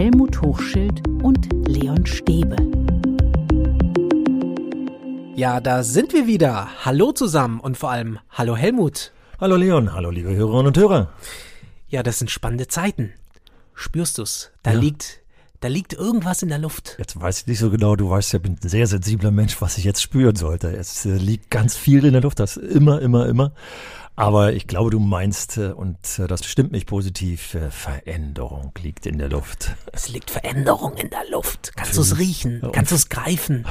Helmut Hochschild und Leon Stäbe. Ja, da sind wir wieder. Hallo zusammen und vor allem hallo Helmut. Hallo Leon, hallo liebe Hörerinnen und Hörer. Ja, das sind spannende Zeiten. Spürst du's? Da Ja. liegt, da liegt irgendwas in der Luft. Jetzt weiß ich nicht so genau, du weißt ja, ich bin ein sehr sensibler Mensch, was ich jetzt spüren sollte. Es äh, liegt ganz viel in der Luft, das immer, immer, immer. Aber ich glaube, du meinst, äh, und äh, das stimmt mich positiv, äh, Veränderung liegt in der Luft. Es liegt Veränderung in der Luft. Kannst du's riechen? Ja, Kannst du's greifen?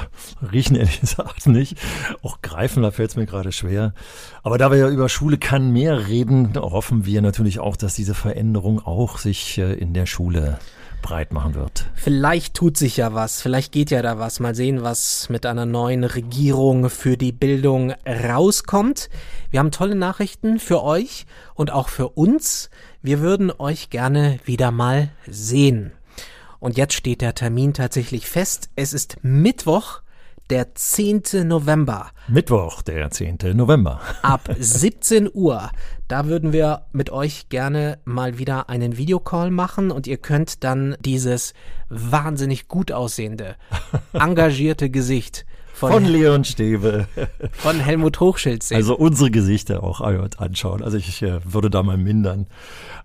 Riechen ehrlich gesagt nicht. Auch greifen, da fällt es mir gerade schwer. Aber da wir ja über Schule kann mehr reden, hoffen wir natürlich auch, dass diese Veränderung auch sich in der Schule breit machen wird. Vielleicht tut sich ja was, vielleicht geht ja da was. Mal sehen, was mit einer neuen Regierung für die Bildung rauskommt. Wir haben tolle Nachrichten für euch und auch für uns. Wir würden euch gerne wieder mal sehen. Und jetzt steht der Termin tatsächlich fest. Es ist Mittwoch, der 10. November. Mittwoch, der 10. November. ab 17 Uhr. Da würden wir mit euch gerne mal wieder einen Videocall machen und ihr könnt dann dieses wahnsinnig gut aussehende, engagierte Gesicht von, Von von, Leon Stäbe. Helmut Hochschild sehen. Also unsere Gesichter auch anschauen. Also ich äh, würde da mal mindern.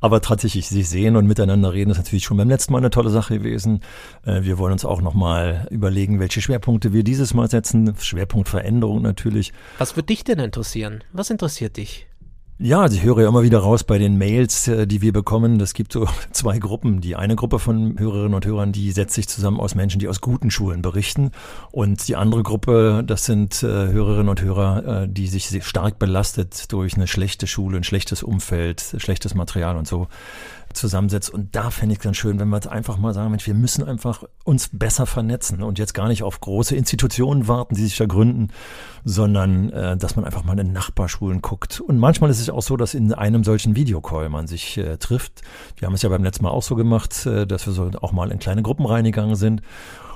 Aber tatsächlich sich sehen und miteinander reden ist natürlich schon beim letzten Mal eine tolle Sache gewesen. Äh, wir wollen uns auch nochmal überlegen, welche Schwerpunkte wir dieses Mal setzen. Schwerpunkt Veränderung natürlich. Was würde dich denn interessieren? Was interessiert dich? Ja, ich höre ja immer wieder raus bei den Mails, äh, die wir bekommen. Es gibt so zwei Gruppen. Die eine Gruppe von Hörerinnen und Hörern, die setzt sich zusammen aus Menschen, die aus guten Schulen berichten. Und die andere Gruppe, das sind äh, Hörerinnen und Hörer, äh, die sich stark belastet durch eine schlechte Schule, ein schlechtes Umfeld, schlechtes Material und so zusammensetzt. Und da fände ich es ganz schön, wenn wir jetzt einfach mal sagen, Mensch, wir müssen einfach uns besser vernetzen und jetzt gar nicht auf große Institutionen warten, die sich da gründen, sondern dass man einfach mal in Nachbarschulen guckt. Und manchmal ist es auch so, dass in einem solchen Videocall man sich äh, trifft. Wir haben es ja beim letzten Mal auch so gemacht, äh, dass wir so auch mal in kleine Gruppen reingegangen sind.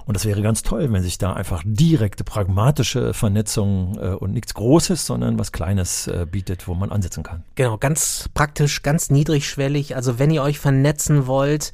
Und das wäre ganz toll, wenn sich da einfach direkte, pragmatische Vernetzung äh, und nichts Großes, sondern was Kleines äh, bietet, wo man ansetzen kann. Genau, ganz praktisch, ganz niedrigschwellig. Also wenn ihr euch vernetzen wollt,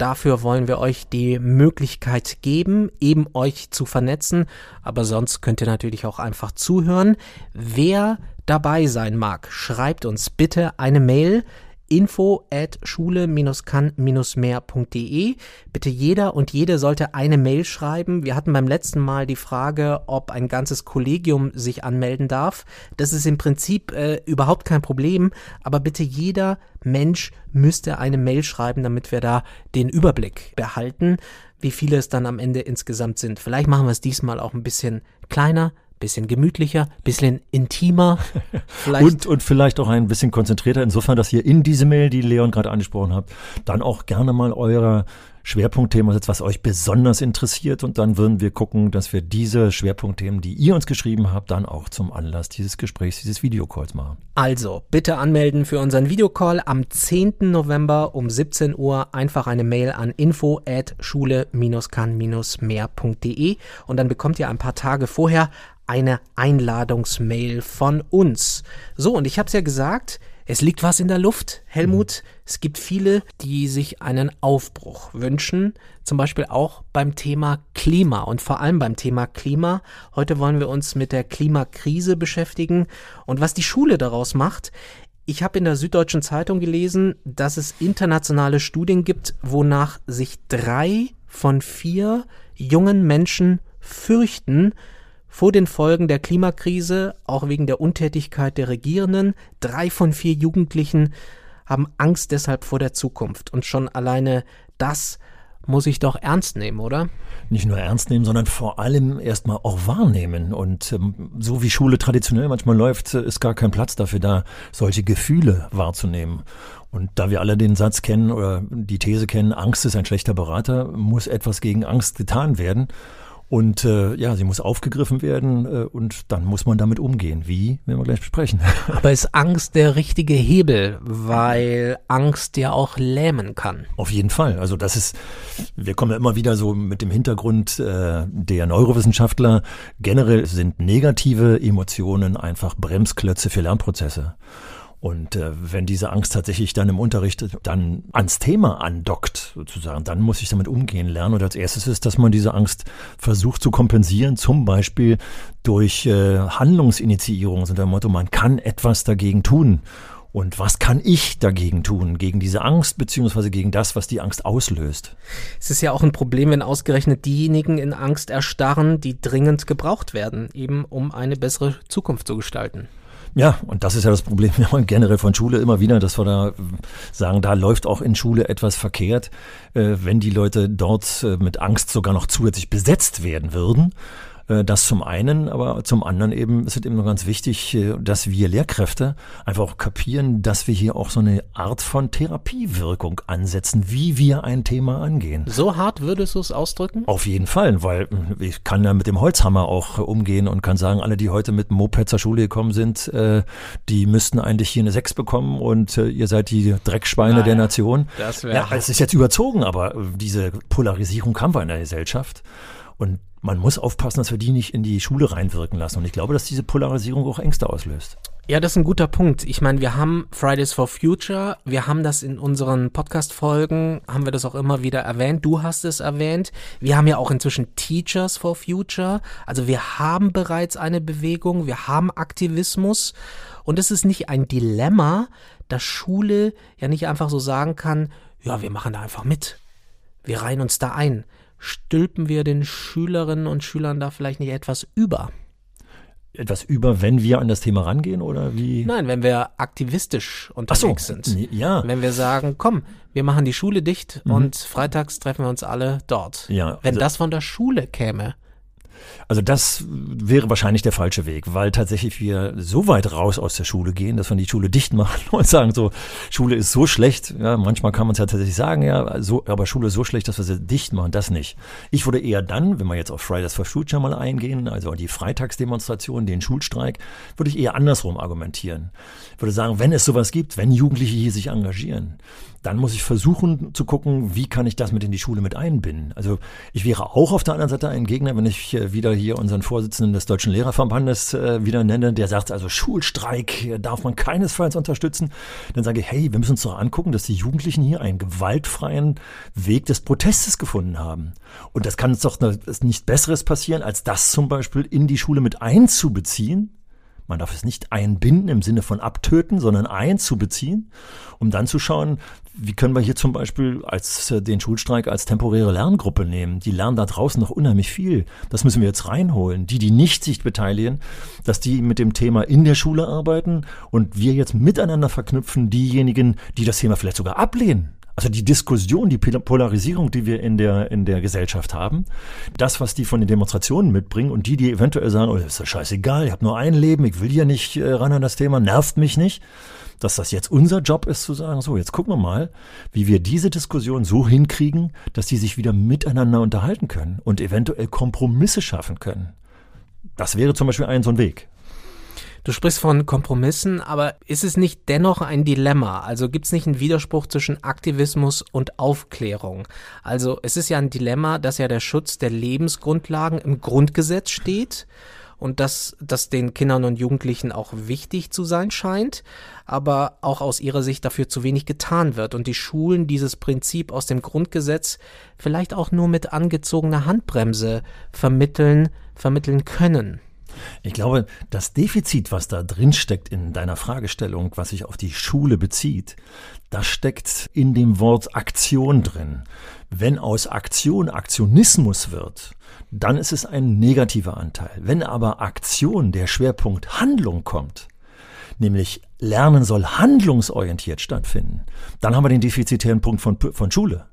dafür wollen wir euch die Möglichkeit geben, eben euch zu vernetzen. Aber sonst könnt ihr natürlich auch einfach zuhören. Wer dabei sein mag, schreibt uns bitte eine Mail info at schule-kann-mehr.de. Bitte jeder und jede sollte eine Mail schreiben. Wir hatten beim letzten Mal die Frage, ob ein ganzes Kollegium sich anmelden darf. Das ist im Prinzip äh, überhaupt kein Problem, aber bitte jeder Mensch müsste eine Mail schreiben, damit wir da den Überblick behalten, wie viele es dann am Ende insgesamt sind. Vielleicht machen wir es diesmal auch ein bisschen kleiner, bisschen gemütlicher, bisschen intimer. Vielleicht Und, und vielleicht auch ein bisschen konzentrierter, insofern, dass ihr in diese Mail, die Leon gerade angesprochen hat, dann auch gerne mal euer Schwerpunktthema setzt, was euch besonders interessiert. Und dann würden wir gucken, dass wir diese Schwerpunktthemen, die ihr uns geschrieben habt, dann auch zum Anlass dieses Gesprächs, dieses Videocalls machen. Also, bitte anmelden für unseren Videocall am 10. November um 17 Uhr. Einfach eine Mail an info at schule-kann-mehr.de und dann bekommt ihr ein paar Tage vorher eine Einladungsmail von uns. So, und ich habe es ja gesagt, es liegt was in der Luft, Helmut. Es gibt viele, die sich einen Aufbruch wünschen, zum Beispiel auch beim Thema Klima und vor allem beim Thema Klima. Heute wollen wir uns mit der Klimakrise beschäftigen und was die Schule daraus macht. Ich habe in der Süddeutschen Zeitung gelesen, dass es internationale Studien gibt, wonach sich drei von vier jungen Menschen fürchten, vor den Folgen der Klimakrise, auch wegen der Untätigkeit der Regierenden. Drei von vier Jugendlichen haben Angst deshalb vor der Zukunft. Und schon alleine das muss ich doch ernst nehmen, oder? Nicht nur ernst nehmen, sondern vor allem erstmal auch wahrnehmen. Und ähm, so wie Schule traditionell manchmal läuft, äh, ist gar kein Platz dafür da, solche Gefühle wahrzunehmen. Und da wir alle den Satz kennen oder die These kennen, Angst ist ein schlechter Berater, muss etwas gegen Angst getan werden. Und äh, ja, sie muss aufgegriffen werden äh, und dann muss man damit umgehen. Wie, werden wir gleich besprechen. Aber ist Angst der richtige Hebel, weil Angst ja auch lähmen kann? Auf jeden Fall. Also das ist, wir kommen ja immer wieder so mit dem Hintergrund äh, der Neurowissenschaftler. Generell sind negative Emotionen einfach Bremsklötze für Lernprozesse. Und äh, wenn diese Angst tatsächlich dann im Unterricht dann ans Thema andockt, sozusagen, dann muss ich damit umgehen lernen. Und als erstes ist, dass man diese Angst versucht zu kompensieren, zum Beispiel durch äh, Handlungsinitiierung, so der Motto, man kann etwas dagegen tun. Und was kann ich dagegen tun, gegen diese Angst, beziehungsweise gegen das, was die Angst auslöst? Es ist ja auch ein Problem, wenn ausgerechnet diejenigen in Angst erstarren, die dringend gebraucht werden, eben um eine bessere Zukunft zu gestalten. Ja, und das ist ja das Problem generell von Schule immer wieder, dass wir da sagen, da läuft auch in Schule etwas verkehrt, äh, wenn die Leute dort äh, mit Angst sogar noch zusätzlich besetzt werden würden. Äh, das zum einen, aber zum anderen eben ist es eben noch ganz wichtig, äh, dass wir Lehrkräfte einfach auch kapieren, dass wir hier auch so eine Art von Therapiewirkung ansetzen, wie wir ein Thema angehen. So hart würdest du es ausdrücken? Auf jeden Fall, weil äh, ich kann ja mit dem Holzhammer auch umgehen und kann sagen, alle, die heute mit dem Moped zur Schule gekommen sind, die müssten eigentlich hier eine Sechs bekommen und ihr seid die Dreckschweine naja, der Nation. Das wäre ja, es ist jetzt überzogen, aber diese Polarisierung haben wir in der Gesellschaft. Und man muss aufpassen, dass wir die nicht in die Schule reinwirken lassen. Und ich glaube, dass diese Polarisierung auch Ängste auslöst. Ja, das ist ein guter Punkt. Ich meine, wir haben Fridays for Future, wir haben das in unseren Podcast-Folgen, haben wir das auch immer wieder erwähnt. Du hast es erwähnt. Wir haben ja auch inzwischen Teachers for Future. Also wir haben bereits eine Bewegung, wir haben Aktivismus. Und es ist nicht ein Dilemma, dass Schule ja nicht einfach so sagen kann, ja, wir machen da einfach mit. Wir reihen uns da ein stülpen wir den Schülerinnen und Schülern da vielleicht nicht etwas über? Etwas über, wenn wir an das Thema rangehen oder wie? Nein, wenn wir aktivistisch unterwegs so, sind. Ja. Wenn wir sagen, komm, wir machen die Schule dicht mhm. und freitags treffen wir uns alle dort. Ja. Wenn also, das von der Schule käme, also das wäre wahrscheinlich der falsche Weg, weil tatsächlich wir so weit raus aus der Schule gehen, dass wir die Schule dicht machen und sagen so, Schule ist so schlecht. Ja, manchmal kann man es ja tatsächlich sagen, ja, so, aber Schule ist so schlecht, dass wir sie dicht machen, das nicht. Ich würde eher dann, wenn wir jetzt auf Fridays for Future mal eingehen, also die Freitagsdemonstration, den Schulstreik, würde ich eher andersrum argumentieren. Ich würde sagen, wenn es sowas gibt, wenn Jugendliche hier sich engagieren, dann muss ich versuchen zu gucken, wie kann ich das mit in die Schule mit einbinden. Also ich wäre auch auf der anderen Seite ein Gegner, wenn ich äh, wieder hier unseren Vorsitzenden des Deutschen Lehrerverbandes äh, wieder nenne, der sagt, also Schulstreik darf man keinesfalls unterstützen. Dann sage ich, hey, wir müssen uns doch angucken, dass die Jugendlichen hier einen gewaltfreien Weg des Protestes gefunden haben. Und das kann uns doch nichts Besseres passieren, als das zum Beispiel in die Schule mit einzubeziehen man darf es nicht einbinden im Sinne von abtöten, sondern einzubeziehen, um dann zu schauen, wie können wir hier zum Beispiel als äh, den Schulstreik als temporäre Lerngruppe nehmen. Die lernen da draußen noch unheimlich viel. Das müssen wir jetzt reinholen. Die, die nicht sich beteiligen, dass die mit dem Thema in der Schule arbeiten und wir jetzt miteinander verknüpfen, diejenigen, die das Thema vielleicht sogar ablehnen also die Diskussion, die Polarisierung, die wir in der, in der Gesellschaft haben, das, was die von den Demonstrationen mitbringen und die, die eventuell sagen, oh, das ist doch scheißegal, ich habe nur ein Leben, ich will ja nicht äh, ran an das Thema, nervt mich nicht, dass das jetzt unser Job ist zu sagen, so, jetzt gucken wir mal, wie wir diese Diskussion so hinkriegen, dass die sich wieder miteinander unterhalten können und eventuell Kompromisse schaffen können. Das wäre zum Beispiel ein so ein Weg. Du sprichst von Kompromissen, aber ist es nicht dennoch ein Dilemma? Also gibt es nicht einen Widerspruch zwischen Aktivismus und Aufklärung? Also es ist ja ein Dilemma, dass ja der Schutz der Lebensgrundlagen im Grundgesetz steht und dass das den Kindern und Jugendlichen auch wichtig zu sein scheint, aber auch aus ihrer Sicht dafür zu wenig getan wird und die Schulen dieses Prinzip aus dem Grundgesetz vielleicht auch nur mit angezogener Handbremse vermitteln, vermitteln können. Ich glaube, das Defizit, was da drin steckt in deiner Fragestellung, was sich auf die Schule bezieht, das steckt in dem Wort Aktion drin. Wenn aus Aktion Aktionismus wird, dann ist es ein negativer Anteil. Wenn aber Aktion der Schwerpunkt Handlung kommt, nämlich Lernen soll handlungsorientiert stattfinden, dann haben wir den defizitären Punkt von, von Schule.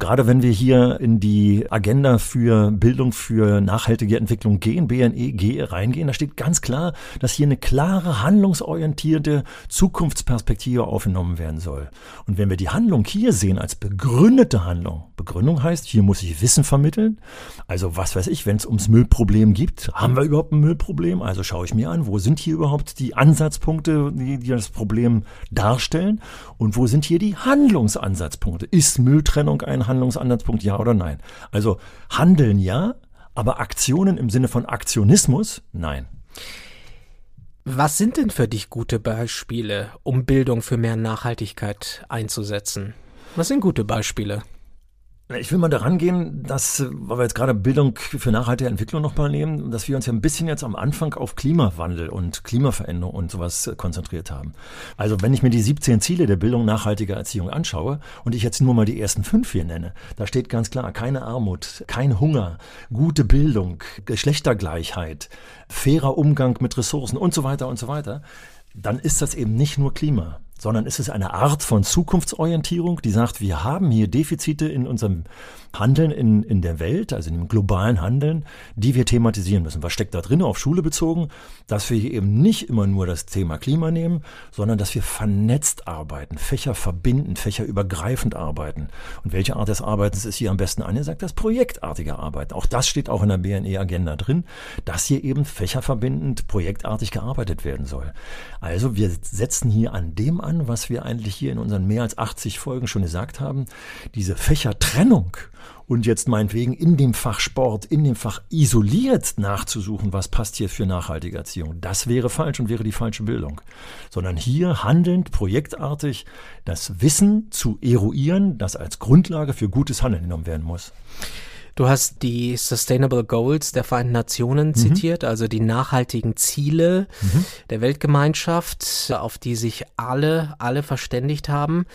Gerade wenn wir hier in die Agenda für Bildung für nachhaltige Entwicklung gehen, BNE, reingehen, da steht ganz klar, dass hier eine klare, handlungsorientierte Zukunftsperspektive aufgenommen werden soll. Und wenn wir die Handlung hier sehen als begründete Handlung, Begründung heißt, hier muss ich Wissen vermitteln. Also was weiß ich, wenn es ums Müllproblem gibt, haben wir überhaupt ein Müllproblem? Also schaue ich mir an, wo sind hier überhaupt die Ansatzpunkte, die, die das Problem darstellen? Und wo sind hier die Handlungsansatzpunkte? Ist Mülltrennung ein Handlungsansatzpunkt, ja oder nein? Also handeln ja, aber Aktionen im Sinne von Aktionismus, nein. Was sind denn für dich gute Beispiele, um Bildung für mehr Nachhaltigkeit einzusetzen? Was sind gute Beispiele? Ich will mal daran gehen, dass, weil wir jetzt gerade Bildung für nachhaltige Entwicklung nochmal nehmen, dass wir uns ja ein bisschen jetzt am Anfang auf Klimawandel und Klimaveränderung und sowas konzentriert haben. Also wenn ich mir die 17 Ziele der Bildung nachhaltiger Erziehung anschaue und ich jetzt nur mal die ersten fünf hier nenne, da steht ganz klar, keine Armut, kein Hunger, gute Bildung, Geschlechtergleichheit, fairer Umgang mit Ressourcen und so weiter und so weiter, dann ist das eben nicht nur Klima sondern es ist eine Art von Zukunftsorientierung, die sagt, wir haben hier Defizite in unserem Handeln in, in der Welt, also in dem globalen Handeln, die wir thematisieren müssen. Was steckt da drin, auf Schule bezogen? Dass wir hier eben nicht immer nur das Thema Klima nehmen, sondern dass wir vernetzt arbeiten, Fächer verbinden, Fächer übergreifend arbeiten. Und welche Art des Arbeitens ist hier am besten angesagt? Das projektartige Arbeiten. Auch das steht auch in der BNE-Agenda drin, dass hier eben fächerverbindend, projektartig gearbeitet werden soll. Also wir setzen hier an dem was wir eigentlich hier in unseren mehr als 80 Folgen schon gesagt haben. Diese Fächertrennung und jetzt meinetwegen in dem Fach Sport, in dem Fach isoliert nachzusuchen, was passt hier für nachhaltige Erziehung. Das wäre falsch und wäre die falsche Bildung. Sondern hier handelnd, projektartig das Wissen zu eruieren, das als Grundlage für gutes Handeln genommen werden muss. Du hast die Sustainable Goals der Vereinten Nationen mhm. zitiert, also die nachhaltigen Ziele mhm. der Weltgemeinschaft, auf die sich alle, alle verständigt haben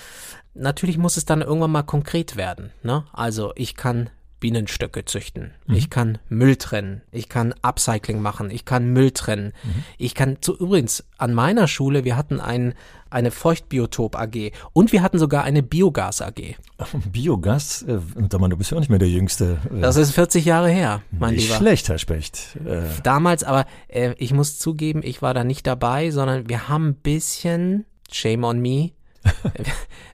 natürlich muss es dann irgendwann mal konkret werden. Ne? Also ich kann Bienenstöcke züchten. Mhm. Ich kann Müll trennen. Ich kann Upcycling machen. Ich kann Müll trennen. Mhm. Ich kann zu übrigens an meiner Schule, wir hatten ein, eine Feuchtbiotop AG und wir hatten sogar eine Biogas AG. Biogas, äh, du bist ja auch nicht mehr der Jüngste. Äh, das ist 40 Jahre her, mein nicht Lieber. Schlecht, Herr Specht. Äh. Damals, aber äh, ich muss zugeben, ich war da nicht dabei, sondern wir haben ein bisschen, shame on me,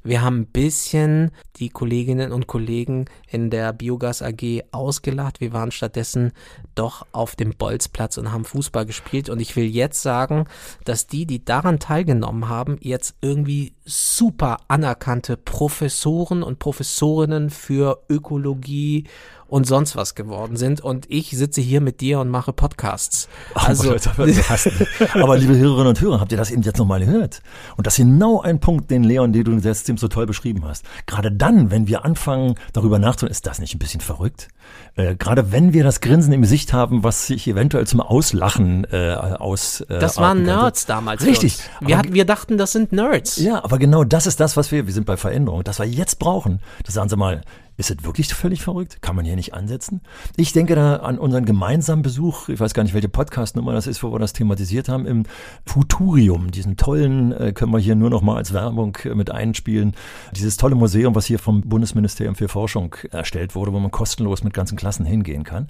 wir haben ein bisschen die Kolleginnen und Kollegen in der Biogas AG ausgelacht. Wir waren stattdessen doch auf dem Bolzplatz und haben Fußball gespielt. Und ich will jetzt sagen, dass die, die daran teilgenommen haben, jetzt irgendwie super anerkannte Professoren und Professorinnen für Ökologie und sonst was geworden sind. Und ich sitze hier mit dir und mache Podcasts. Also, aber liebe Hörerinnen und Hörer, habt ihr das eben jetzt nochmal gehört? Und das ist genau ein Punkt, den Leon, den du jetzt so toll beschrieben hast. Gerade dann, wenn wir anfangen, darüber nachzudenken, ist das nicht ein bisschen verrückt? Äh, gerade wenn wir das Grinsen im Gesicht haben, was sich eventuell zum Auslachen äh, aus. Äh, das waren Nerds damals. Richtig. Wir, hatten, wir dachten, das sind Nerds. Ja, aber genau das ist das, was wir, wir sind bei Veränderung, das wir jetzt brauchen. Das sagen Sie mal, ist es wirklich völlig verrückt? Kann man hier nicht ansetzen? Ich denke da an unseren gemeinsamen Besuch, ich weiß gar nicht, welche Podcastnummer das ist, wo wir das thematisiert haben, im Futurium, diesen tollen, äh, können wir hier nur noch mal als Werbung äh, mit einspielen, dieses tolle Museum, was hier vom Bundesministerium für Forschung erstellt wurde, wo man kostenlos mit ganzen Klassen hingehen kann.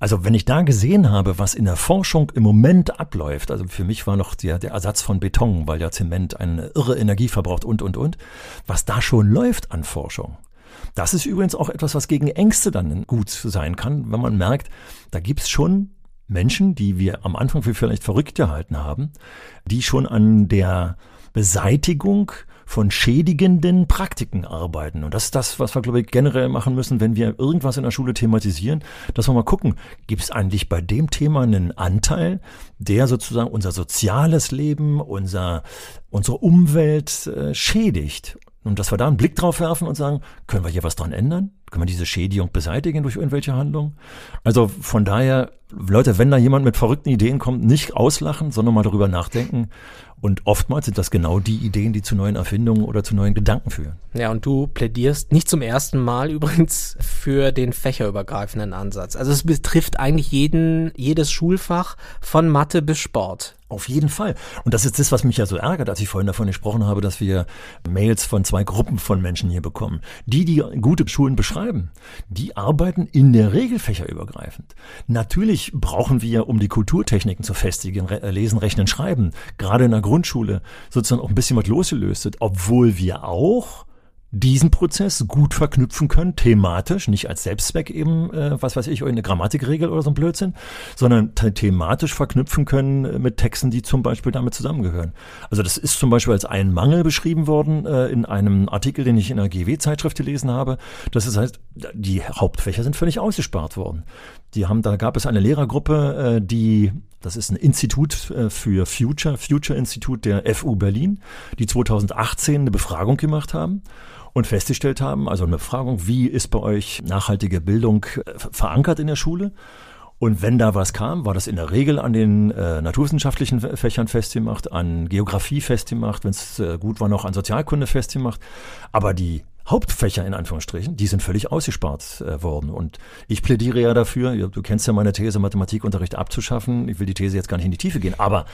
Also wenn ich da gesehen habe, was in der Forschung im Moment abläuft, also für mich war noch der, der Ersatz von Beton, weil ja Zement eine irre Energie verbraucht und, und, und, was da schon läuft an Forschung. Das ist übrigens auch etwas, was gegen Ängste dann gut sein kann, wenn man merkt, da gibt's schon Menschen, die wir am Anfang für vielleicht verrückt gehalten haben, die schon an der Beseitigung von schädigenden Praktiken arbeiten. Und das ist das, was wir, glaube ich, generell machen müssen, wenn wir irgendwas in der Schule thematisieren, dass wir mal gucken, gibt es eigentlich bei dem Thema einen Anteil, der sozusagen unser soziales Leben, unser, unsere Umwelt äh, schädigt. Und dass wir da einen Blick drauf werfen und sagen, können wir hier was dran ändern? Können wir diese Schädigung beseitigen durch irgendwelche Handlungen? Also von daher, Leute, wenn da jemand mit verrückten Ideen kommt, nicht auslachen, sondern mal darüber nachdenken. Und oftmals sind das genau die Ideen, die zu neuen Erfindungen oder zu neuen Gedanken führen. Ja, und du plädierst nicht zum ersten Mal übrigens für den fächerübergreifenden Ansatz. Also es betrifft eigentlich jeden, jedes Schulfach von Mathe bis Sport. Auf jeden Fall. Und das ist das, was mich ja so ärgert, als ich vorhin davon gesprochen habe, dass wir Mails von zwei Gruppen von Menschen hier bekommen. Die, die gute Schulen beschreiben, die arbeiten in der Regel fächerübergreifend. Natürlich brauchen wir, um die Kulturtechniken zu festigen, Lesen, Rechnen, Schreiben, gerade in der Grundschule sozusagen auch ein bisschen was losgelöst obwohl wir auch diesen Prozess gut verknüpfen können, thematisch, nicht als Selbstzweck eben, äh, was weiß ich, eine Grammatikregel oder so ein Blödsinn, sondern thematisch verknüpfen können äh, mit Texten, die zum Beispiel damit zusammengehören. Also das ist zum Beispiel als ein Mangel beschrieben worden äh, in einem Artikel, den ich in einer GW-Zeitschrift gelesen habe. Das heißt, die Hauptfächer sind völlig ausgespart worden. Die haben, da gab es eine Lehrergruppe, äh, die Das ist ein Institut äh, für Future, Future Institut der FU Berlin, die 2018 eine Befragung gemacht haben und festgestellt haben, also eine Befragung, wie ist bei euch nachhaltige Bildung äh, verankert in der Schule? Und wenn da was kam, war das in der Regel an den äh, naturwissenschaftlichen Fächern festgemacht, an Geografie festgemacht, wenn es äh, gut war, noch an Sozialkunde festgemacht. Aber die Hauptfächer in Anführungsstrichen, die sind völlig ausgespart äh, worden. Und ich plädiere ja dafür, du kennst ja meine These, Mathematikunterricht abzuschaffen. Ich will die These jetzt gar nicht in die Tiefe gehen. Aber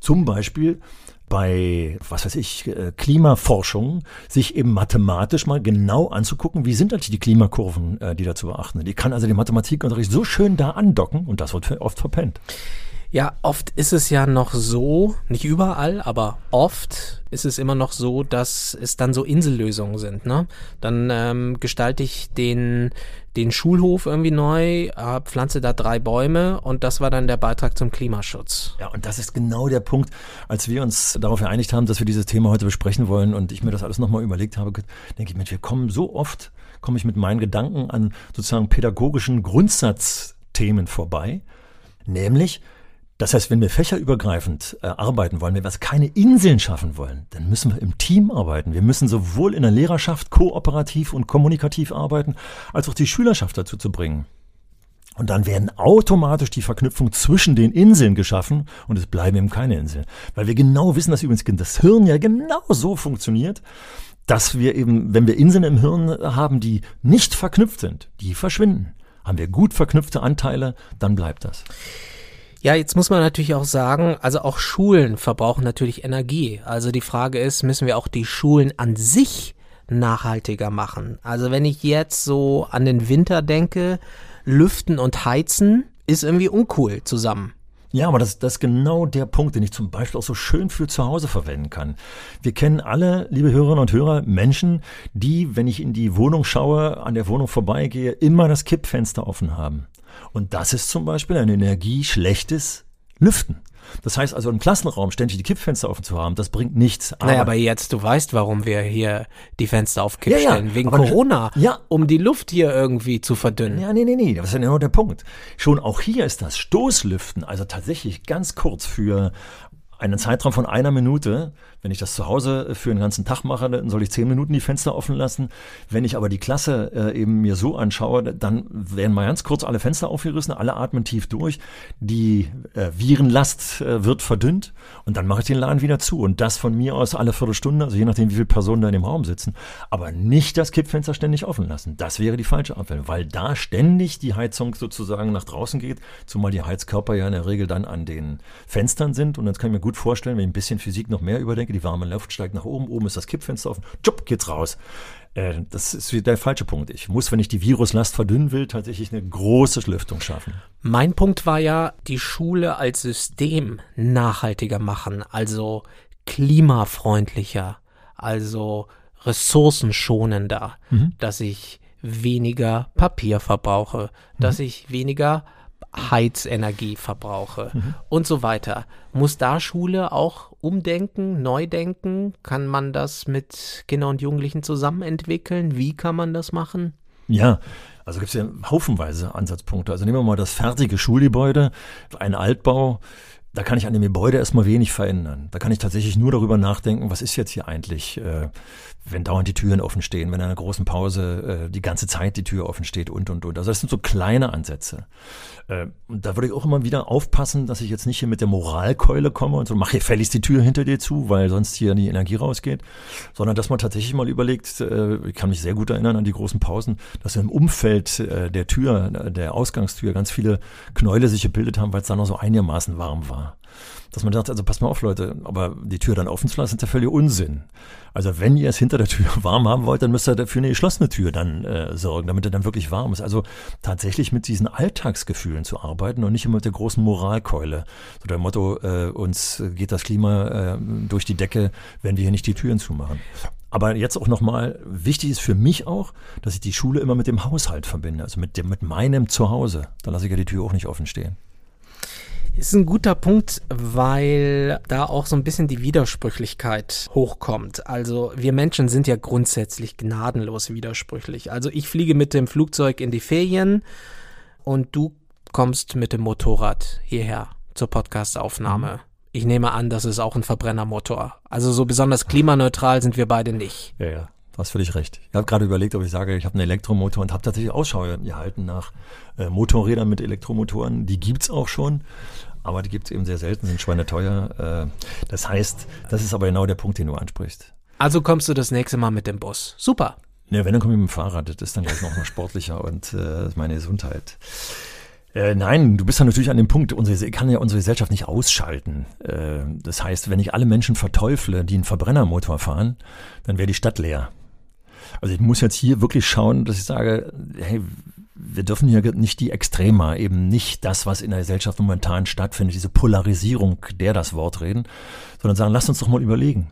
zum Beispiel bei, was weiß ich, äh, Klimaforschung, sich eben mathematisch mal genau anzugucken, wie sind eigentlich die Klimakurven, äh, die da zu beachten sind. Ich kann also den Mathematikunterricht so schön da andocken und das wird oft verpennt. Ja, oft ist es ja noch so, nicht überall, aber oft ist es immer noch so, dass es dann so Insellösungen sind. Ne? Dann ähm, gestalte ich den, den Schulhof irgendwie neu, äh, pflanze da drei Bäume und das war dann der Beitrag zum Klimaschutz. Ja, und das ist genau der Punkt, als wir uns darauf geeinigt haben, dass wir dieses Thema heute besprechen wollen und ich mir das alles nochmal überlegt habe, denke ich, Mensch, wir kommen so oft, komme ich mit meinen Gedanken an sozusagen pädagogischen Grundsatzthemen vorbei, nämlich das heißt, wenn wir fächerübergreifend äh, arbeiten wollen, wenn wir keine Inseln schaffen wollen, dann müssen wir im Team arbeiten. Wir müssen sowohl in der Lehrerschaft kooperativ und kommunikativ arbeiten, als auch die Schülerschaft dazu zu bringen. Und dann werden automatisch die Verknüpfungen zwischen den Inseln geschaffen und es bleiben eben keine Inseln. Weil wir genau wissen, dass übrigens das Hirn ja genau so funktioniert, dass wir eben, wenn wir Inseln im Hirn haben, die nicht verknüpft sind, die verschwinden. Haben wir gut verknüpfte Anteile, dann bleibt das. Ja, jetzt muss man natürlich auch sagen, also auch Schulen verbrauchen natürlich Energie. Also die Frage ist, müssen wir auch die Schulen an sich nachhaltiger machen? Also wenn ich jetzt so an den Winter denke, lüften und heizen ist irgendwie uncool zusammen. Ja, aber das, das ist genau der Punkt, den ich zum Beispiel auch so schön für zu Hause verwenden kann. Wir kennen alle, liebe Hörerinnen und Hörer, Menschen, die, wenn ich in die Wohnung schaue, an der Wohnung vorbeigehe, immer das Kippfenster offen haben. Und das ist zum Beispiel ein energieschlechtes Lüften. Das heißt also im Klassenraum ständig die Kippfenster offen zu haben, das bringt nichts. Aber naja, aber jetzt, du weißt, warum wir hier die Fenster auf Kipp ja, stellen, ja, wegen Corona, ja. um die Luft hier irgendwie zu verdünnen. Ja, nee, nee, nee, das ist ja genau der Punkt. Schon auch hier ist das Stoßlüften, also tatsächlich ganz kurz für einen Zeitraum von einer Minute wenn ich das zu Hause für einen ganzen Tag mache, dann soll ich zehn Minuten die Fenster offen lassen. Wenn ich aber die Klasse äh, eben mir so anschaue, dann werden mal ganz kurz alle Fenster aufgerissen, alle atmen tief durch, die äh, Virenlast äh, wird verdünnt und dann mache ich den Laden wieder zu. Und das von mir aus alle Viertelstunde, also je nachdem, wie viele Personen da in dem Raum sitzen. Aber nicht das Kippfenster ständig offen lassen. Das wäre die falsche Abwendung, weil da ständig die Heizung sozusagen nach draußen geht, zumal die Heizkörper ja in der Regel dann an den Fenstern sind. Und das kann ich mir gut vorstellen, wenn ich ein bisschen Physik noch mehr überdenke, die warme Luft steigt nach oben, oben ist das Kippfenster offen, tschupp, geht's raus. Äh, das ist der falsche Punkt. Ich muss, wenn ich die Viruslast verdünnen will, tatsächlich eine große Lüftung schaffen. Mein Punkt war ja, die Schule als System nachhaltiger machen, also klimafreundlicher, also ressourcenschonender, mhm. dass ich weniger Papier verbrauche, mhm. dass ich weniger Heizenergie verbrauche mhm. und so weiter. Muss da Schule auch umdenken, neu denken? Kann man das mit Kindern und Jugendlichen zusammen entwickeln? Wie kann man das machen? Ja, also gibt es ja haufenweise Ansatzpunkte. Also nehmen wir mal das fertige Schulgebäude, ein Altbau. Da kann ich an dem Gebäude erstmal wenig verändern. Da kann ich tatsächlich nur darüber nachdenken, was ist jetzt hier eigentlich äh, wenn dauernd die Türen offen stehen, wenn in einer großen Pause äh, die ganze Zeit die Tür offen steht und und und. Also das sind so kleine Ansätze. Äh, und da würde ich auch immer wieder aufpassen, dass ich jetzt nicht hier mit der Moralkeule komme und so mach hier fälligst die Tür hinter dir zu, weil sonst hier die Energie rausgeht, sondern dass man tatsächlich mal überlegt, äh, ich kann mich sehr gut erinnern an die großen Pausen, dass im Umfeld äh, der Tür, der Ausgangstür ganz viele Knäule sich gebildet haben, weil es da noch so einigermaßen warm war dass man sagt, also pass mal auf, Leute, aber die Tür dann offen zu lassen, ist ja völlig Unsinn. Also wenn ihr es hinter der Tür warm haben wollt, dann müsst ihr dafür eine geschlossene Tür dann äh, sorgen, damit er dann wirklich warm ist. Also tatsächlich mit diesen Alltagsgefühlen zu arbeiten und nicht immer mit der großen Moralkeule. So der Motto, äh, uns geht das Klima äh, durch die Decke, wenn wir hier nicht die Türen zumachen. Aber jetzt auch nochmal, wichtig ist für mich auch, dass ich die Schule immer mit dem Haushalt verbinde, also mit, dem, mit meinem Zuhause. Da lasse ich ja die Tür auch nicht offen stehen. Ist ein guter Punkt, weil da auch so ein bisschen die Widersprüchlichkeit hochkommt. Also wir Menschen sind ja grundsätzlich gnadenlos widersprüchlich. Also ich fliege mit dem Flugzeug in die Ferien und du kommst mit dem Motorrad hierher. zur Podcastaufnahme. Ich nehme an, das ist auch ein Verbrennermotor. Also so besonders klimaneutral sind wir beide nicht. Ja, ja. Du hast völlig recht. Ich habe gerade überlegt, ob ich sage, ich habe einen Elektromotor und habe tatsächlich Ausschau gehalten nach äh, Motorrädern mit Elektromotoren. Die gibt's auch schon, aber die gibt's eben sehr selten, sind schweineteuer. Äh, das heißt, das ist aber genau der Punkt, den du ansprichst. Also kommst du das nächste Mal mit dem Bus. Super. Ja, wenn, dann komme ich mit dem Fahrrad. Das ist dann gleich noch mal sportlicher und äh, meine Gesundheit. Äh, nein, du bist ja natürlich an dem Punkt, unsere, kann ja unsere Gesellschaft nicht ausschalten. Äh, das heißt, wenn ich alle Menschen verteufle, die einen Verbrennermotor fahren, dann wäre die Stadt leer. Also ich muss jetzt hier wirklich schauen, dass ich sage, hey, wir dürfen hier nicht die Extrema, eben nicht das, was in der Gesellschaft momentan stattfindet, diese Polarisierung, der das Wort reden, sondern sagen, lasst uns doch mal überlegen.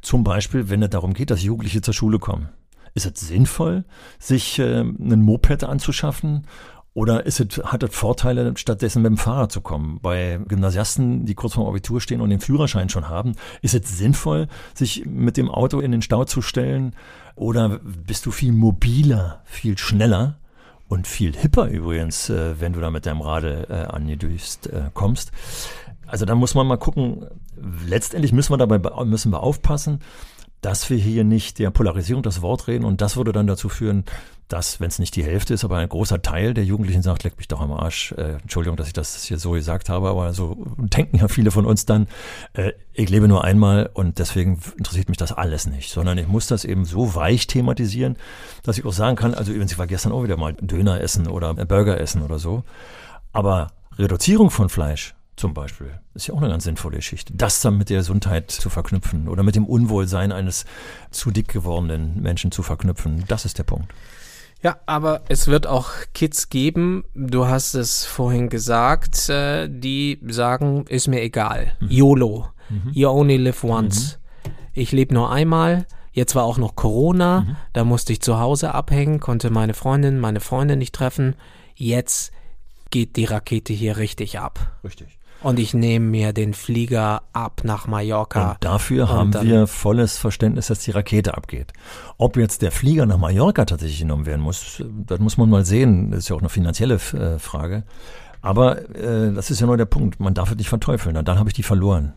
Zum Beispiel, wenn es darum geht, dass Jugendliche zur Schule kommen. Ist es sinnvoll, sich äh, einen Moped anzuschaffen oder ist es, hat es Vorteile, stattdessen mit dem Fahrrad zu kommen? Bei Gymnasiasten, die kurz vorm Abitur stehen und den Führerschein schon haben, ist es sinnvoll, sich mit dem Auto in den Stau zu stellen? Oder bist du viel mobiler, viel schneller und viel hipper übrigens, äh, wenn du da mit deinem Radl äh, angedüst äh, kommst? Also da muss man mal gucken. Letztendlich müssen wir dabei müssen wir aufpassen, dass wir hier nicht der Polarisierung das Wort reden und das würde dann dazu führen, dass, wenn es nicht die Hälfte ist, aber ein großer Teil der Jugendlichen sagt, leck mich doch am Arsch. Äh, Entschuldigung, dass ich das hier so gesagt habe, aber so denken ja viele von uns dann, äh, ich lebe nur einmal und deswegen interessiert mich das alles nicht, sondern ich muss das eben so weich thematisieren, dass ich auch sagen kann, also übrigens, ich war gestern auch wieder mal Döner essen oder Burger essen oder so, aber Reduzierung von Fleisch zum Beispiel. Ist ja auch eine ganz sinnvolle Geschichte. Das dann mit der Gesundheit zu verknüpfen oder mit dem Unwohlsein eines zu dick gewordenen Menschen zu verknüpfen, das ist der Punkt. Ja, aber es wird auch Kids geben, du hast es vorhin gesagt, äh, die sagen, ist mir egal. Mhm. YOLO. Mhm. You only live once. Mhm. Ich lebe nur einmal. Jetzt war auch noch Corona, mhm. da musste ich zu Hause abhängen, konnte meine Freundin, meine Freunde nicht treffen. Jetzt geht die Rakete hier richtig ab. Richtig und ich nehme mir den Flieger ab nach Mallorca. Und dafür und haben wir volles Verständnis, dass die Rakete abgeht. Ob jetzt der Flieger nach Mallorca tatsächlich genommen werden muss, das muss man mal sehen. Das ist ja auch eine finanzielle äh, Frage. Aber äh, das ist ja nur der Punkt. Man darf es nicht verteufeln. Und dann habe ich die verloren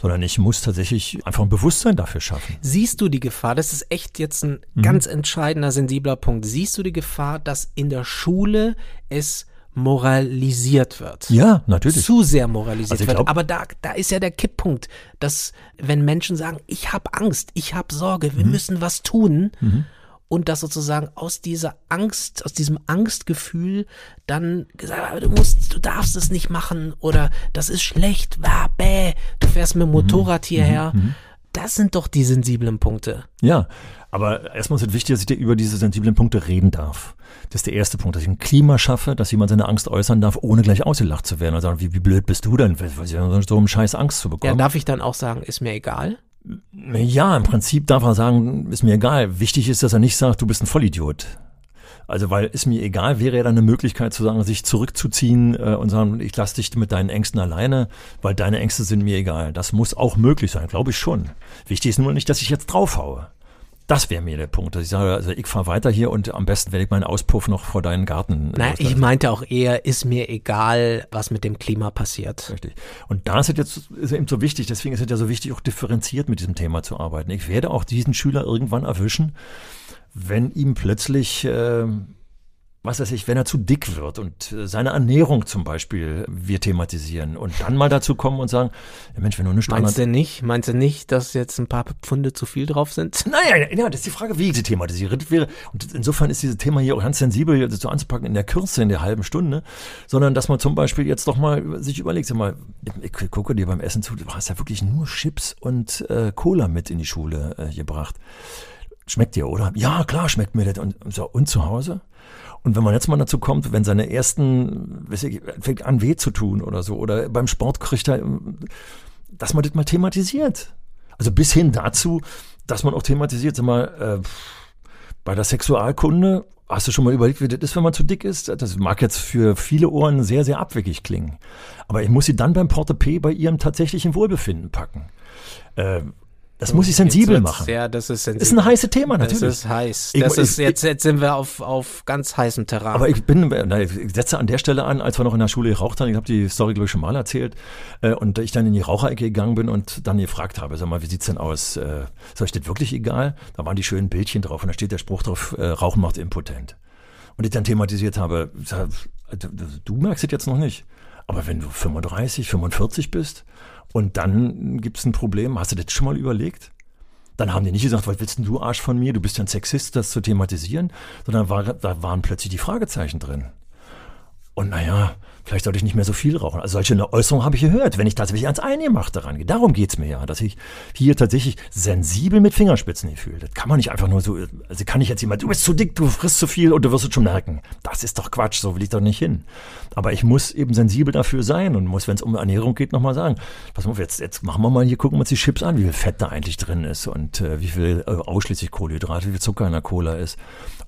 sondern ich muss tatsächlich einfach ein Bewusstsein dafür schaffen. Siehst du die Gefahr, das ist echt jetzt ein mhm. ganz entscheidender, sensibler Punkt, siehst du die Gefahr, dass in der Schule es moralisiert wird. Ja, natürlich. Zu sehr moralisiert also wird. Aber da, da ist ja der Kipppunkt, dass wenn Menschen sagen, ich habe Angst, ich habe Sorge, wir mhm. müssen was tun. Mhm. Und dass sozusagen aus dieser Angst, aus diesem Angstgefühl dann gesagt, du musst, du darfst es nicht machen oder das ist schlecht, bäh, du fährst mit dem Motorrad mhm. hierher. Mhm. Das sind doch die sensiblen Punkte. Ja, aber erstmal ist es wichtig, dass ich dir über diese sensiblen Punkte reden darf. Das ist der erste Punkt, dass ich ein Klima schaffe, dass jemand seine Angst äußern darf, ohne gleich ausgelacht zu werden und sagen, wie, wie blöd bist du denn, so einen Scheiß Angst zu bekommen. Ja, darf ich dann auch sagen, ist mir egal? Ja, im Prinzip darf er sagen, ist mir egal. Wichtig ist, dass er nicht sagt, du bist ein Vollidiot. Also, weil ist mir egal, wäre ja dann eine Möglichkeit zu sagen, sich zurückzuziehen äh, und sagen, ich lasse dich mit deinen Ängsten alleine, weil deine Ängste sind mir egal. Das muss auch möglich sein, glaube ich schon. Wichtig ist nur nicht, dass ich jetzt draufhaue. Das wäre mir der Punkt, dass ich sage, also ich fahre weiter hier und am besten werde ich meinen Auspuff noch vor deinen Garten. Nein, ich meinte auch eher, ist mir egal, was mit dem Klima passiert. Richtig. Und da ist es jetzt ist eben so wichtig, deswegen ist es ja so wichtig, auch differenziert mit diesem Thema zu arbeiten. Ich werde auch diesen Schüler irgendwann erwischen, wenn ihm plötzlich äh, was weiß ich, wenn er zu dick wird und äh, seine Ernährung zum Beispiel wir thematisieren und dann mal dazu kommen und sagen, ja Mensch, wenn du eine Standard... Meinst du nicht, meinst du nicht, dass jetzt ein paar Pfunde zu viel drauf sind? Naja, ja, das ist die Frage, wie ich sie thematisiere. Und insofern ist dieses Thema hier auch ganz sensibel so anzupacken in der Kürze, in der halben Stunde, sondern dass man zum Beispiel jetzt doch mal sich überlegt, sag mal, ich, ich gucke dir beim Essen zu, du hast ja wirklich nur Chips und äh, Cola mit in die Schule äh, gebracht. Schmeckt dir, oder? Ja, klar schmeckt mir das. Und, so, und zu Hause? Und wenn man jetzt mal dazu kommt, wenn seine ersten, weiß ich, fängt an weh zu tun oder so, oder beim Sport kriegt er, dass man das mal thematisiert. Also bis hin dazu, dass man auch thematisiert, sag mal, äh, bei der Sexualkunde, hast du schon mal überlegt, wie das ist, wenn man zu dick ist? Das mag jetzt für viele Ohren sehr, sehr abwegig klingen. Aber ich muss sie dann beim Porte-P bei ihrem tatsächlichen Wohlbefinden packen. Äh, Das muss ich sensibel machen. Ja, das ist sensibel. Ist ein heißes Thema natürlich. Das ist heiß. Ich- Das ich- ist, jetzt, jetzt sind wir auf, auf ganz heißem Terrain. Aber ich bin, na, ich setze an der Stelle an, als wir noch in der Schule geraucht haben, ich habe die Story, glaube ich, schon mal erzählt, äh, und ich dann in die Raucherecke gegangen bin und dann gefragt habe, sag mal, wie sieht's denn aus? Äh, ist euch das wirklich egal? Da waren die schönen Bildchen drauf und da steht der Spruch drauf, äh, Rauchen macht impotent. Und ich dann thematisiert habe, sag, du merkst es jetzt noch nicht. Aber wenn du 35, 45 bist und dann gibt's ein Problem, hast du das schon mal überlegt? Dann haben die nicht gesagt, was willst denn du Arsch von mir? Du bist ja ein Sexist, das zu thematisieren, sondern war, da waren plötzlich die Fragezeichen drin. Und naja, vielleicht sollte ich nicht mehr so viel rauchen. Also solche Äußerungen habe ich gehört, wenn ich tatsächlich ans Eingemachte rangehe. Darum geht's mir ja, dass ich hier tatsächlich sensibel mit Fingerspitzengefühl. Das kann man nicht einfach nur so, also kann ich jetzt jemand, du bist zu dick, du frisst zu viel und du wirst es schon merken. Das ist doch Quatsch, so will ich doch nicht hin. Aber ich muss eben sensibel dafür sein und muss, wenn es um Ernährung geht, nochmal sagen, pass mal auf, jetzt, jetzt machen wir mal hier, gucken wir uns die Chips an, wie viel Fett da eigentlich drin ist und äh, wie viel äh, ausschließlich Kohlenhydrate, wie viel Zucker in der Cola ist.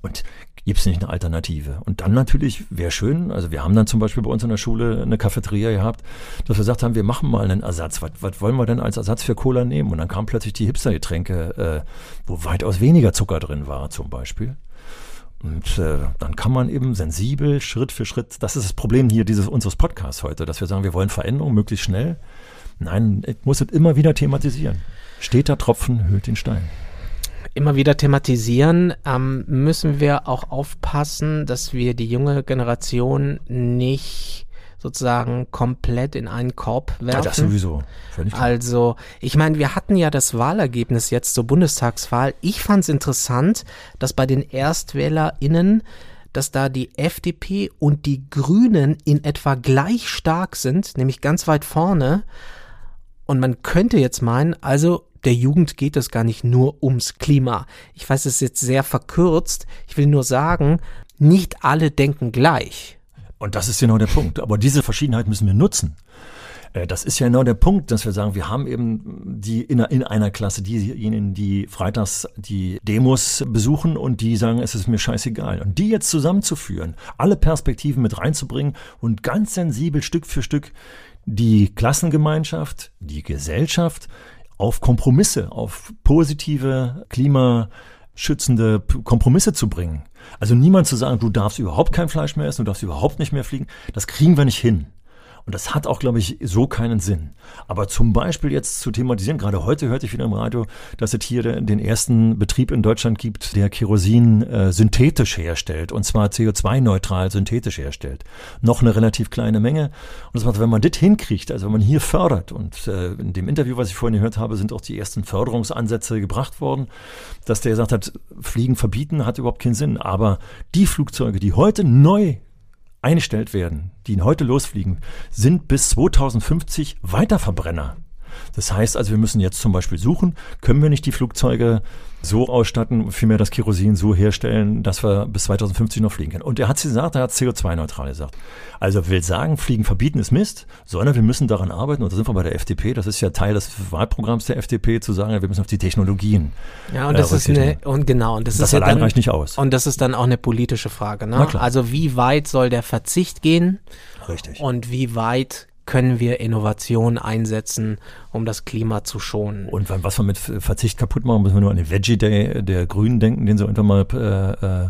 Und gibt's nicht eine Alternative? Und dann natürlich, wäre schön, also wir haben dann zum Beispiel bei uns in der Schule eine Cafeteria gehabt, dass wir gesagt haben, wir machen mal einen Ersatz. Was, was wollen wir denn als Ersatz für Cola nehmen? Und dann kamen plötzlich die Hipstergetränke, äh, wo weitaus weniger Zucker drin war zum Beispiel. Und äh, dann kann man eben sensibel, Schritt für Schritt, das ist das Problem hier dieses unseres Podcasts heute, dass wir sagen, wir wollen Veränderung möglichst schnell. Nein, ich muss es immer wieder thematisieren. Steter Tropfen höhlt den Stein. Immer wieder thematisieren, ähm, müssen wir auch aufpassen, dass wir die junge Generation nicht sozusagen komplett in einen Korb Ja, werfen. das sowieso. Völlig klar. Also, ich meine, wir hatten ja das Wahlergebnis jetzt zur Bundestagswahl. Ich fand es interessant, dass bei den ErstwählerInnen, dass da die FDP und die Grünen in etwa gleich stark sind, nämlich ganz weit vorne. Und man könnte jetzt meinen, also der Jugend geht es gar nicht nur ums Klima. Ich weiß, es ist jetzt sehr verkürzt. Ich will nur sagen, nicht alle denken gleich. Und das ist genau der Punkt. Aber diese Verschiedenheit müssen wir nutzen. Äh, Das ist ja genau der Punkt, dass wir sagen, wir haben eben die in in einer Klasse diejenigen, die freitags die Demos besuchen und die sagen, es ist mir scheißegal. Und die jetzt zusammenzuführen, alle Perspektiven mit reinzubringen und ganz sensibel Stück für Stück die Klassengemeinschaft, die Gesellschaft auf Kompromisse, auf positive klimaschützende Kompromisse zu bringen. Also niemand zu sagen, du darfst überhaupt kein Fleisch mehr essen, du darfst überhaupt nicht mehr fliegen, das kriegen wir nicht hin. Und das hat auch, glaube ich, so keinen Sinn. Aber zum Beispiel jetzt zu thematisieren, gerade heute hörte ich wieder im Radio, dass es hier den ersten Betrieb in Deutschland gibt, der Kerosin äh, synthetisch herstellt, und zwar CO2-neutral synthetisch herstellt. Noch eine relativ kleine Menge. Und das macht, wenn man das hinkriegt, also wenn man hier fördert, und äh, in dem Interview, was ich vorhin gehört habe, sind auch die ersten Förderungsansätze gebracht worden, dass der gesagt hat, Fliegen verbieten hat überhaupt keinen Sinn. Aber die Flugzeuge, die heute neu eingestellt werden, die heute losfliegen, sind bis 2050 Weiterverbrenner. Das heißt also, wir müssen jetzt zum Beispiel suchen, können wir nicht die Flugzeuge so ausstatten, vielmehr das Kerosin so herstellen, dass wir bis 2050 noch fliegen können. Und er hat gesagt, er hat CO2-neutral gesagt. Also will sagen, Fliegen verbieten ist Mist, sondern wir müssen daran arbeiten, und da sind wir bei der FDP, das ist ja Teil des Wahlprogramms der FDP, zu sagen, wir müssen auf die Technologien. Ja, und äh, das ist eine, und genau, und das, Das ist ja allein dann, reicht nicht aus. Und das ist dann auch eine politische Frage, ne? Also wie weit soll der Verzicht gehen Richtig. und wie weit können wir Innovation einsetzen, um das Klima zu schonen? Und was wir mit Verzicht kaputt machen, müssen wir nur an den Veggie Day der Grünen denken, den sie irgendwann mal äh, äh,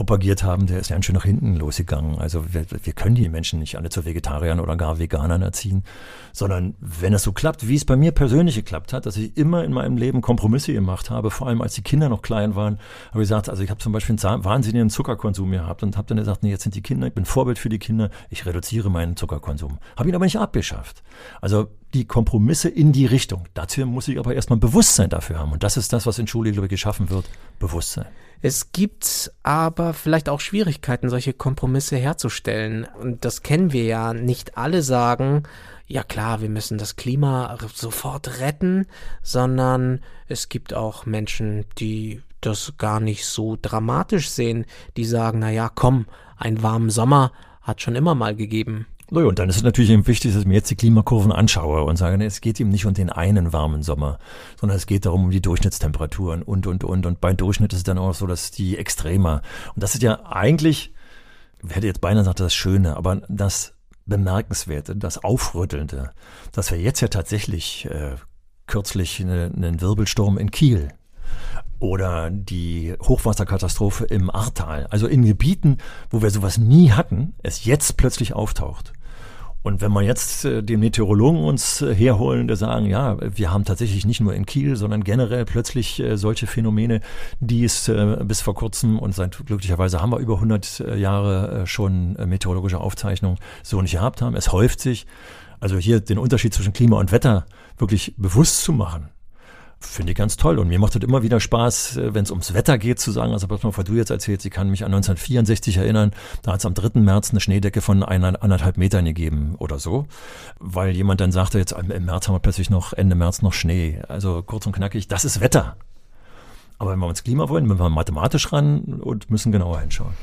propagiert haben. Der ist ganz schön nach hinten losgegangen. Also wir, wir können die Menschen nicht alle zu Vegetariern oder gar Veganern erziehen, sondern wenn es so klappt, wie es bei mir persönlich geklappt hat, dass ich immer in meinem Leben Kompromisse gemacht habe, vor allem als die Kinder noch klein waren, habe ich gesagt, also ich habe zum Beispiel einen wahnsinnigen Zuckerkonsum gehabt und habe dann gesagt, nee, jetzt sind die Kinder, ich bin Vorbild für die Kinder, ich reduziere meinen Zuckerkonsum. Habe ihn aber nicht abgeschafft. Also die Kompromisse in die Richtung. Dazu muss ich aber erstmal Bewusstsein dafür haben. Und das ist das, was in Schule, glaube ich, geschaffen wird. Bewusstsein. Es gibt aber vielleicht auch Schwierigkeiten, solche Kompromisse herzustellen. Und das kennen wir ja. Nicht alle sagen, ja klar, wir müssen das Klima sofort retten, sondern es gibt auch Menschen, die das gar nicht so dramatisch sehen, die sagen, na ja, komm, einen warmen Sommer hat schon immer mal gegeben. Naja, und dann ist es natürlich eben wichtig, dass ich mir jetzt die Klimakurven anschaue und sage, es geht eben nicht um den einen warmen Sommer, sondern es geht darum um die Durchschnittstemperaturen und, und, und. Und bei Durchschnitt ist es dann auch so, dass die extremer. Und das ist ja eigentlich, ich hätte jetzt beinahe gesagt, das Schöne, aber das Bemerkenswerte, das Aufrüttelnde, dass wir jetzt ja tatsächlich äh, kürzlich einen Wirbelsturm in Kiel oder die Hochwasserkatastrophe im Ahrtal. Also in Gebieten, wo wir sowas nie hatten, es jetzt plötzlich auftaucht. Und wenn wir jetzt äh, den Meteorologen uns äh, herholen, der sagen, ja, wir haben tatsächlich nicht nur in Kiel, sondern generell plötzlich äh, solche Phänomene, die es äh, bis vor kurzem und seit glücklicherweise haben wir über 100 äh, Jahre äh, schon meteorologische Aufzeichnungen so nicht gehabt haben. Es häuft sich. Also hier den Unterschied zwischen Klima und Wetter wirklich bewusst zu machen. Finde ich ganz toll. Und mir macht es immer wieder Spaß, äh, wenn es ums Wetter geht, zu sagen, also was mal, du jetzt erzählt, ich kann mich an 1964 erinnern, da hat es am 3. März eine Schneedecke von eineinhalb Metern gegeben oder so, weil jemand dann sagte, jetzt im März haben wir plötzlich noch, Ende März noch Schnee. Also kurz und knackig, das ist Wetter. Aber wenn wir uns Klima wollen, müssen wir mathematisch ran und müssen genauer hinschauen.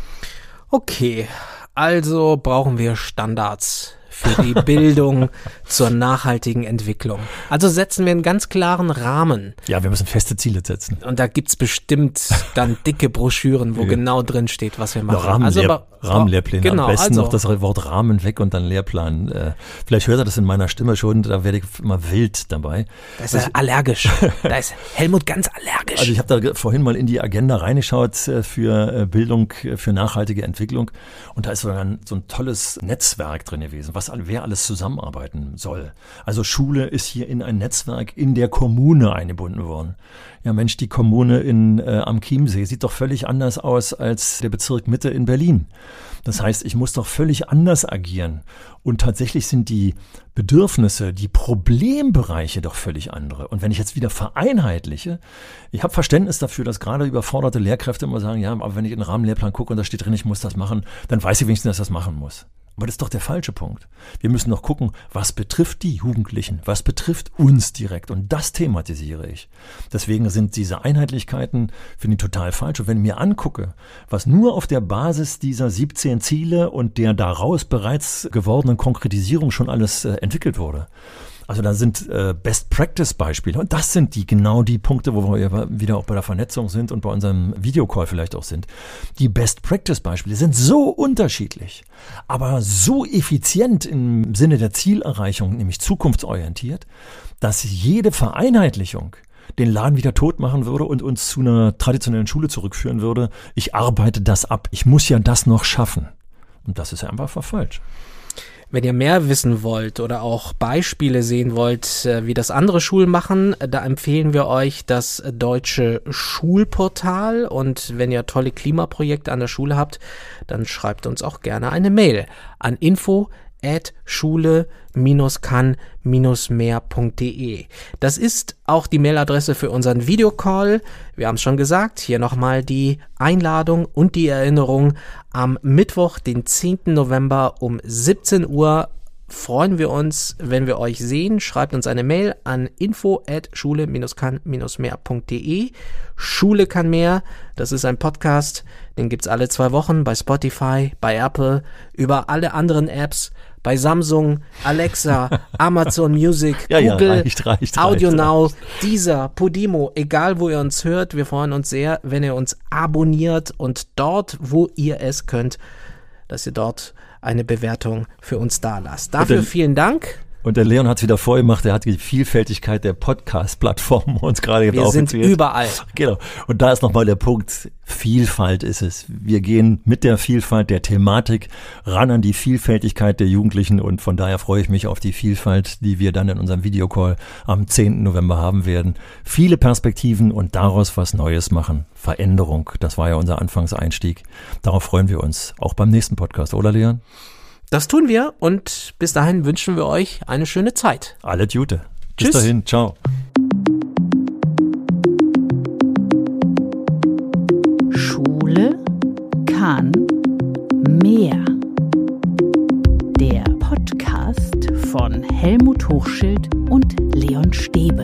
Okay, also brauchen wir Standards für die Bildung zur nachhaltigen Entwicklung. Also setzen wir einen ganz klaren Rahmen. Ja, wir müssen feste Ziele setzen. Und da gibt's bestimmt dann dicke Broschüren, wo ja. genau drin steht, was wir machen. Rahmen, also, aber, Rahmenlehrpläne. Genau, Am besten also, noch das Wort Rahmen weg und dann Lehrplan. Äh, vielleicht hört er das in meiner Stimme schon, da werde ich immer wild dabei. Da ist also, er allergisch. da ist Helmut ganz allergisch. Also ich habe da vorhin mal in die Agenda reingeschaut äh, für äh, Bildung, für nachhaltige Entwicklung und da ist so ein, so ein tolles Netzwerk drin gewesen, was wer alles zusammenarbeiten soll. Also Schule ist hier in ein Netzwerk in der Kommune eingebunden worden. Ja Mensch, die Kommune in, äh, am Chiemsee sieht doch völlig anders aus als der Bezirk Mitte in Berlin. Das heißt, ich muss doch völlig anders agieren. Und tatsächlich sind die Bedürfnisse, die Problembereiche doch völlig andere. Und wenn ich jetzt wieder vereinheitliche, ich habe Verständnis dafür, dass gerade überforderte Lehrkräfte immer sagen, ja, aber wenn ich in den Rahmenlehrplan gucke und da steht drin, ich muss das machen, dann weiß ich wenigstens, dass ich das machen muss. Aber das ist doch der falsche Punkt. Wir müssen doch gucken, was betrifft die Jugendlichen, was betrifft uns direkt. Und das thematisiere ich. Deswegen sind diese Einheitlichkeiten, finde ich total falsch. Und wenn ich mir angucke, was nur auf der Basis dieser 17 Ziele und der daraus bereits gewordenen Konkretisierung schon alles äh, entwickelt wurde, also da sind äh, Best Practice Beispiele und das sind die genau die Punkte, wo wir wieder auch bei der Vernetzung sind und bei unserem Videocall vielleicht auch sind. Die Best Practice Beispiele sind so unterschiedlich, aber so effizient im Sinne der Zielerreichung, nämlich zukunftsorientiert, dass jede Vereinheitlichung den Laden wieder tot machen würde und uns zu einer traditionellen Schule zurückführen würde. Ich arbeite das ab. Ich muss ja das noch schaffen. Und das ist ja einfach falsch. Wenn ihr mehr wissen wollt oder auch Beispiele sehen wollt, äh, wie das andere Schulen machen, da empfehlen wir euch das deutsche Schulportal. Und wenn ihr tolle Klimaprojekte an der Schule habt, dann schreibt uns auch gerne eine Mail an info at schule-kann-mehr.de. Das ist auch die Mailadresse für unseren Videocall. Wir haben es schon gesagt, hier nochmal die Einladung und die Erinnerung. Am Mittwoch, den 10. November um 17 Uhr freuen wir uns, wenn wir euch sehen. Schreibt uns eine Mail an info at schule-kann-mehr.de. Schule kann mehr, das ist ein Podcast, den gibt's alle zwei Wochen bei Spotify, bei Apple, über alle anderen Apps bei Samsung, Alexa, Amazon Music, ja, Google, ja, reicht, reicht, Audio reicht, Now, dieser Podimo, egal wo ihr uns hört, wir freuen uns sehr, wenn ihr uns abonniert und dort, wo ihr es könnt, dass ihr dort eine Bewertung für uns da lasst. Dafür vielen Dank. Und der Leon hat es wieder vorgemacht, er hat die Vielfältigkeit der Podcast-Plattformen uns gerade Wir sind überall. Genau. Und da ist nochmal der Punkt, Vielfalt ist es. Wir gehen mit der Vielfalt der Thematik ran an die Vielfältigkeit der Jugendlichen und von daher freue ich mich auf die Vielfalt, die wir dann in unserem Videocall am 10. November haben werden. Viele Perspektiven und daraus was Neues machen. Veränderung, das war ja unser Anfangseinstieg. Darauf freuen wir uns auch beim nächsten Podcast, oder Leon? Das tun wir und bis dahin wünschen wir euch eine schöne Zeit. Alle Gute. Bis Tschüss. dahin. Ciao. Schule kann mehr. Der Podcast von Helmut Hochschild und Leon Stäbe.